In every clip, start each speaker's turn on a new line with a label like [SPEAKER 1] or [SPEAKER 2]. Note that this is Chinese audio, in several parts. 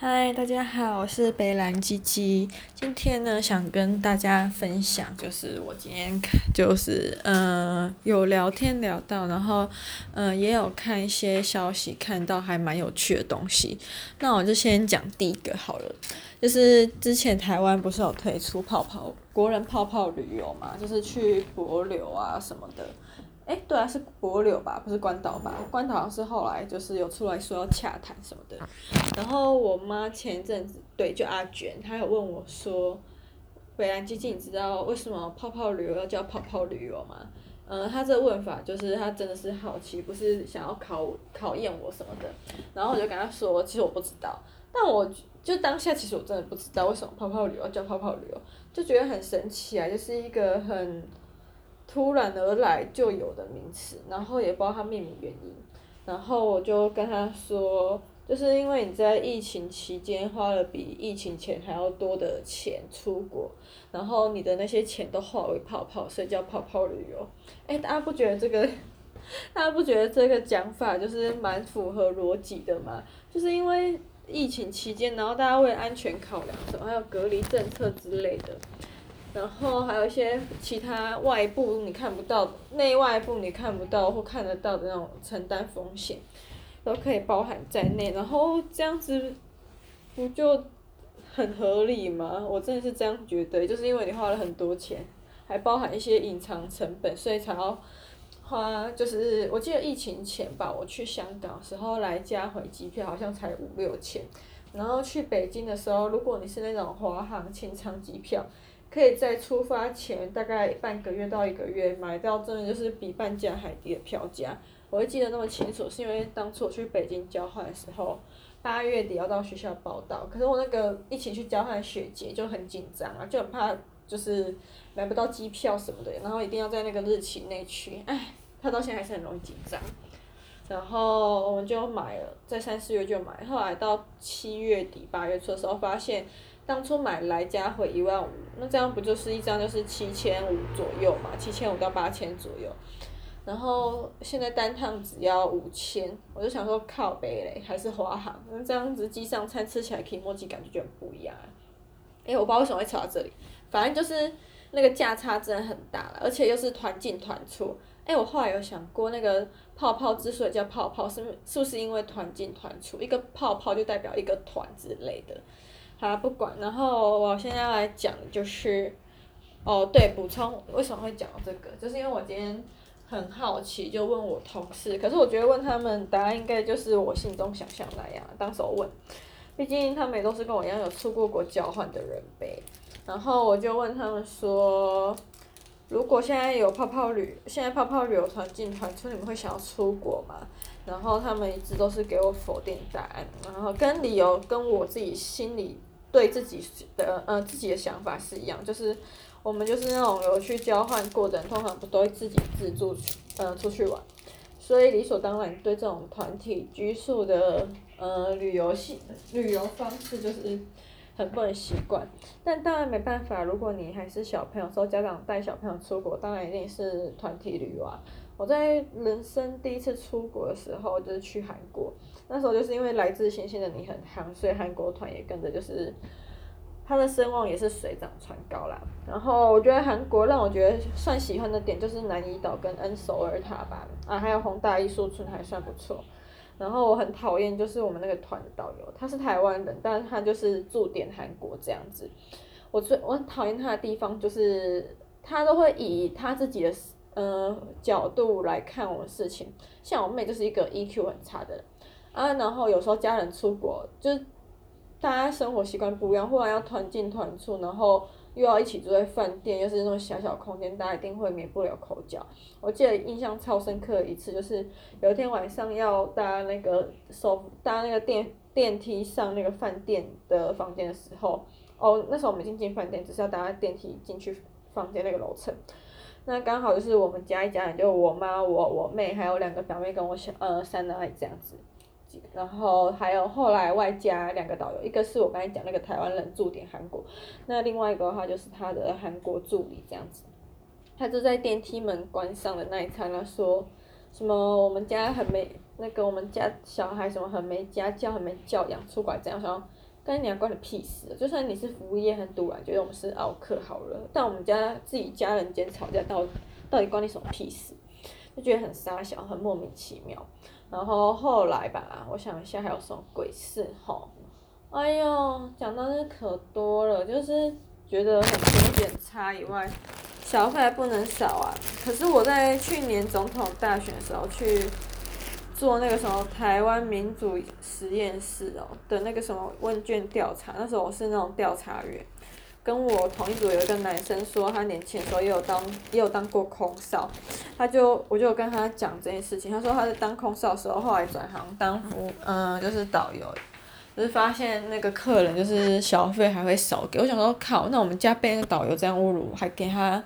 [SPEAKER 1] 嗨，大家好，我是北蓝鸡鸡。今天呢，想跟大家分享，就是我今天就是嗯、有聊天聊到，然后嗯、也有看一些消息，看到还蛮有趣的东西。那我就先讲第一个好了，就是之前台湾不是有推出泡泡国人泡泡旅游嘛，就是去帛琉啊什么的。哎，对啊，是帛琉吧，不是关岛吧？关岛是后来就是有出来说要洽谈什么的。然后我妈前一阵子，对，就阿卷，她有问我说：“北兰基金，你知道为什么泡泡旅游要叫泡泡旅游吗？”嗯，她这问法就是她真的是好奇，不是想要考考验我什么的。然后我就跟她说：“其实我不知道。”但我就当下其实我真的不知道为什么泡泡旅游叫泡泡旅游，就觉得很神奇啊，就是一个很。突然而来就有的名词，然后也不知道它命名原因，然后我就跟他说，就是因为你在疫情期间花了比疫情前还要多的钱出国，然后你的那些钱都化为泡泡，所以叫泡泡旅游。哎，大家不觉得这个，大家不觉得这个讲法就是蛮符合逻辑的吗？就是因为疫情期间，然后大家为安全考量什么，还有隔离政策之类的。然后还有一些其他外部你看不到、内外部你看不到或看得到的那种承担风险，都可以包含在内。然后这样子不就很合理吗？我真的是这样觉得，就是因为你花了很多钱，还包含一些隐藏成本，所以才要花。就是我记得疫情前吧，我去香港时候来加回机票好像才五六千，然后去北京的时候，如果你是那种华航清仓机票。可以在出发前大概半个月到一个月买到，真的就是比半价还低的票价。我会记得那么清楚，是因为当初我去北京交换的时候，八月底要到学校报到，可是我那个一起去交换的学姐就很紧张啊，就很怕就是买不到机票什么的，然后一定要在那个日期内去，唉，他到现在还是很容易紧张。然后我们就买了，在三四月就买，后来到七月底八月初的时候发现。当初买来加回一万五，那这样不就是一张就是七千五左右嘛？七千五到八千左右，然后现在单趟只要五千，我就想说靠北嘞，还是华航，那这样子机上餐吃起来 kimochi 感觉就很不一样。哎，我不知道为什么会扯到这里，反正就是那个价差真的很大了，而且又是团进团出。哎，我后来有想过，那个泡泡之所以叫泡泡，是是不是因为团进团出？一个泡泡就代表一个团之类的。好，不管，然后我现在要来讲就是，哦，对，补充为什么会讲到这个，就是因为我今天很好奇，就问我同事，可是我觉得问他们答案应该就是我心中想象那样，当时我问，毕竟他们也都是跟我一样有出过国交换的人呗，然后我就问他们说，如果现在有泡泡旅，现在泡泡旅游团进团出，你们会想要出国吗？然后他们一直都是给我否定答案，然后跟理由跟我自己心里。对自己的呃自己的想法是一样，就是我们就是那种有去交换过的人，通常不都会自己自助呃出去玩，所以理所当然对这种团体居宿的呃旅游系旅游方式就是很不能习惯。但当然没办法，如果你还是小朋友，说家长带小朋友出国，当然一定是团体旅游啊。我在人生第一次出国的时候，就是去韩国。那时候就是因为来自星星的你很夯，所以韩国团也跟着就是，他的声望也是水涨船高啦。然后我觉得韩国让我觉得算喜欢的点就是南怡岛跟恩首尔塔吧，啊还有弘大艺术村还算不错。然后我很讨厌就是我们那个团的导游，他是台湾人，但是他就是驻点韩国这样子。我最我很讨厌他的地方就是他都会以他自己的。嗯、呃，角度来看我的事情，像我妹就是一个 EQ 很差的人啊，然后有时候家人出国，就是大家生活习惯不一样，忽然要团进团出，然后又要一起住在饭店，又是那种小小空间，大家一定会免不了口角。我记得印象超深刻的一次，就是有一天晚上要搭那个手搭那个电电梯上那个饭店的房间的时候，哦，那时候我们已经进饭店，只是要搭电梯进去房间那个楼层。那刚好就是我们家一家人，就我妈、我、我妹，还有两个表妹跟我小呃三的阿姨这样子，然后还有后来外加两个导游，一个是我刚才讲那个台湾人驻点韩国，那另外一个的话就是他的韩国助理这样子，他就在电梯门关上的那一刹那说，什么我们家很没那个我们家小孩什么很没家教、很没教养，出轨这样，想要跟你讲关你屁事！就算你是服务业很堵啊，觉得我们是奥客好了，但我们家自己家人间吵架，到到底关你什么屁事？就觉得很傻小，很莫名其妙。然后后来吧，我想一下还有什么鬼事吼？哎呦，讲到这可多了，就是觉得很多点差以外，小费还不能少啊。可是我在去年总统大选的时候去。做那个什么台湾民主实验室哦的那个什么问卷调查，那时候我是那种调查员，跟我同一组有一个男生说，他年轻的时候也有当也有当过空少，他就我就跟他讲这件事情，他说他在当空少的时候，后来转行当服嗯就是导游，就是发现那个客人就是小费还会少给，我想说靠，那我们家被那个导游这样侮辱，还给他。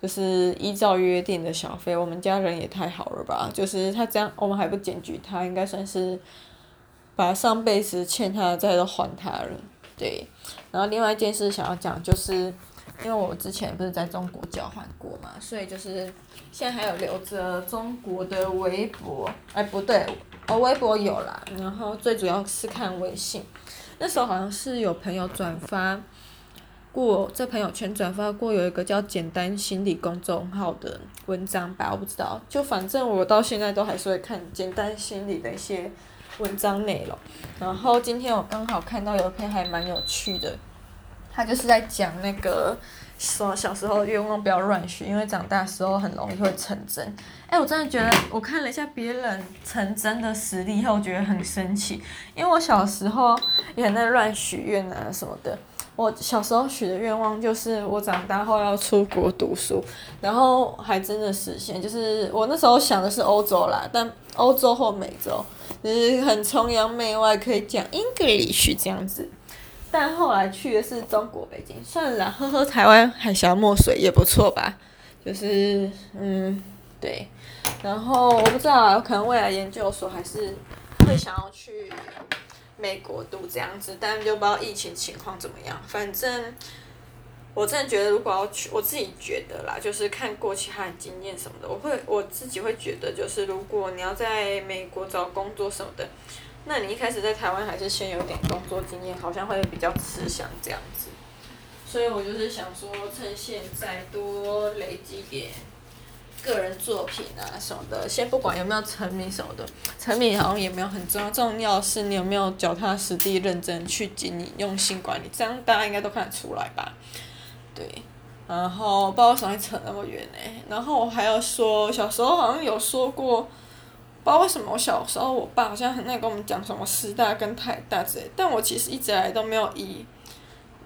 [SPEAKER 1] 就是依照约定的小费，我们家人也太好了吧？就是他这样，我们还不检举他，应该算是把上辈子欠他的债都还他了。对，然后另外一件事想要讲，就是因为我之前不是在中国交换过嘛，所以就是现在还有留着中国的微博，哎不对，哦微博有啦，然后最主要是看微信，那时候好像是有朋友转发。过在朋友圈转发过有一个叫“简单心理”公众号的文章吧，我不知道，就反正我到现在都还是会看“简单心理”的一些文章内容。然后今天我刚好看到有一篇还蛮有趣的，他就是在讲那个说小时候愿望不要乱许，因为长大时候很容易会成真。哎，我真的觉得我看了一下别人成真的实例后，我觉得很生气，因为我小时候也在乱许愿啊什么的。我小时候许的愿望就是我长大后要出国读书，然后还真的实现。就是我那时候想的是欧洲啦，但欧洲或美洲，就是很崇洋媚外，可以讲 English 这样子。但后来去的是中国北京，算了，喝喝台湾海峡墨水也不错吧。就是嗯，对。然后我不知道，可能未来研究所还是会想要去。美国读这样子，但就不知道疫情情况怎么样。反正我真的觉得，如果要去，我自己觉得啦，就是看过其他的经验什么的，我会我自己会觉得，就是如果你要在美国找工作什么的，那你一开始在台湾还是先有点工作经验，好像会比较吃香这样子。所以我就是想说，趁现在多累积点。个人作品啊什么的，先不管有没有成名什么的，成名好像也没有很重要，重要是你有没有脚踏实地、认真去经营、用心管理，这样大家应该都看得出来吧？对，然后不知道为什么扯那么远呢？然后我还要说，小时候好像有说过，不知道为什么我小时候我爸好像很爱跟我们讲什么师大跟台大之类，但我其实一直来都没有以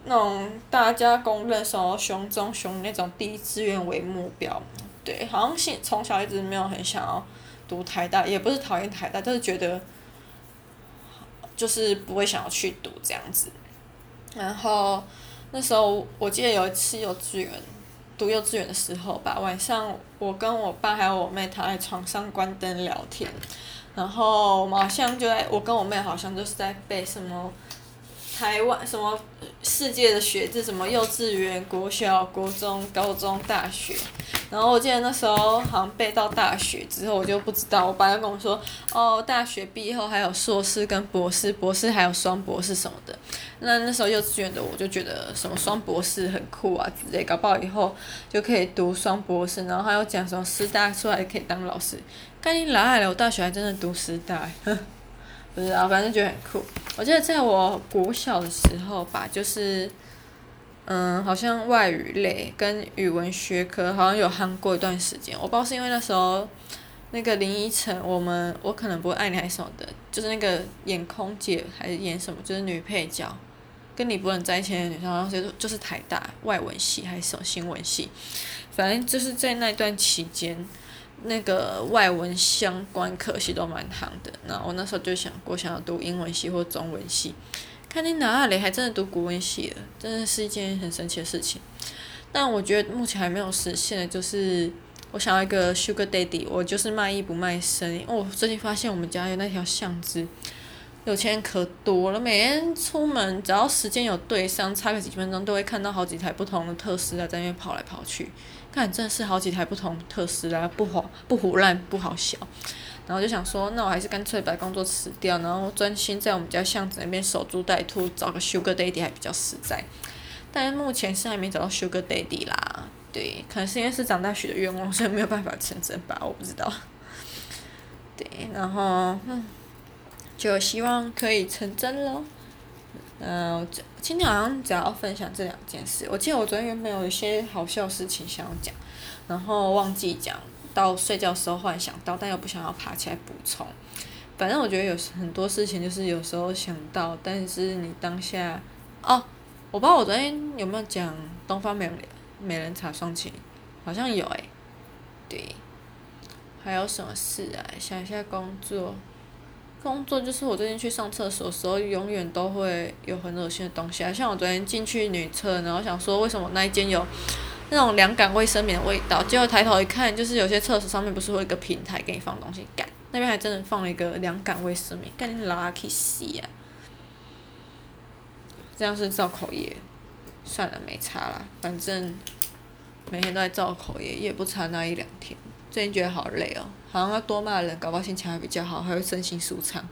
[SPEAKER 1] 那种大家公认什么雄中雄那种第一志愿为目标。对，好像从从小一直没有很想要读台大，也不是讨厌台大，就是觉得就是不会想要去读这样子。然后那时候我记得有一次幼稚园读幼稚园的时候吧，晚上我跟我爸还有我妹躺在床上关灯聊天，然后我们好像就在我跟我妹好像就是在背什么。台湾什么世界的学制，什么幼稚园、国小、国中、高中、大学，然后我记得那时候好像背到大学之后，我就不知道。我爸就跟我说，哦，大学毕业后还有硕士跟博士，博士还有双博士什么的。那那时候幼稚园的我就觉得什么双博士很酷啊之类，搞不好以后就可以读双博士。然后还有讲什么师大出来可以当老师，赶紧来了，我大学还真的读师大。不知道，反正觉得很酷。我记得在我国小的时候吧，就是，嗯，好像外语类跟语文学科好像有夯过一段时间。我不知道是因为那时候那个林依晨，我们我可能不会爱你还是什么的，就是那个演空姐还是演什么，就是女配角，跟你不能在一起的女生，好像就是就是台大外文系还是什么新闻系，反正就是在那段期间。那个外文相关课系都蛮行的，那我那时候就想过想要读英文系或中文系，看你哪里还真的读古文系了，真的是一件很神奇的事情。但我觉得目前还没有实现的就是，我想要一个 Sugar Daddy，我就是卖艺不卖身。我，最近发现我们家有那条巷子，有钱人可多了，每天出门只要时间有对上，差个几分钟都会看到好几台不同的特斯拉在那边跑来跑去。看，真的是好几台不同特斯拉，不好不胡乱不好笑。然后就想说，那我还是干脆把工作辞掉，然后专心在我们家巷子那边守株待兔，找个 Sugar Daddy 还比较实在。但目前是还没找到 Sugar Daddy 啦，对，可能是因为是长大许的愿望，所以没有办法成真吧，我不知道。对，然后嗯，就希望可以成真喽。嗯、呃，今天好像只要分享这两件事。我记得我昨天原本有一些好笑事情想要讲，然后忘记讲，到睡觉时候忽然想到，但又不想要爬起来补充。反正我觉得有很多事情就是有时候想到，但是你当下哦。我不知道我昨天有没有讲东方美人美人茶双擎，好像有诶、对，还有什么事啊？想一下工作，工作就是我最近去上厕所的时候，永远都会有很恶心的东西啊。像我昨天进去女厕，然后想说为什么那一间有那种凉感卫生棉的味道，结果抬头一看，就是有些厕所上面不是会有一个平台给你放东西，干，那边还真的放了一个凉感卫生棉，干你拉去死啊！这样是造口业，算了，没差啦，反正每天都在造口业，也不差那一两天。最近觉得好累哦，好像要多骂人，搞不好心情还比较好，还会身心舒畅。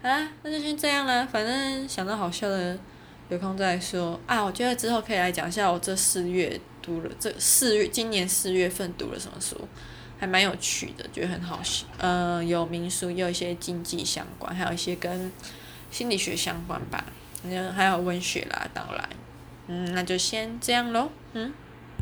[SPEAKER 1] 啊，那就先这样啦，反正想到好笑的，有空再说。啊，我觉得之后可以来讲一下我这四月读了这四月，今年四月份读了什么书，还蛮有趣的，觉得很好笑。嗯、有民俗，也有一些经济相关，还有一些跟心理学相关吧。还有文学啦，当然，嗯，那就先这样喽，嗯。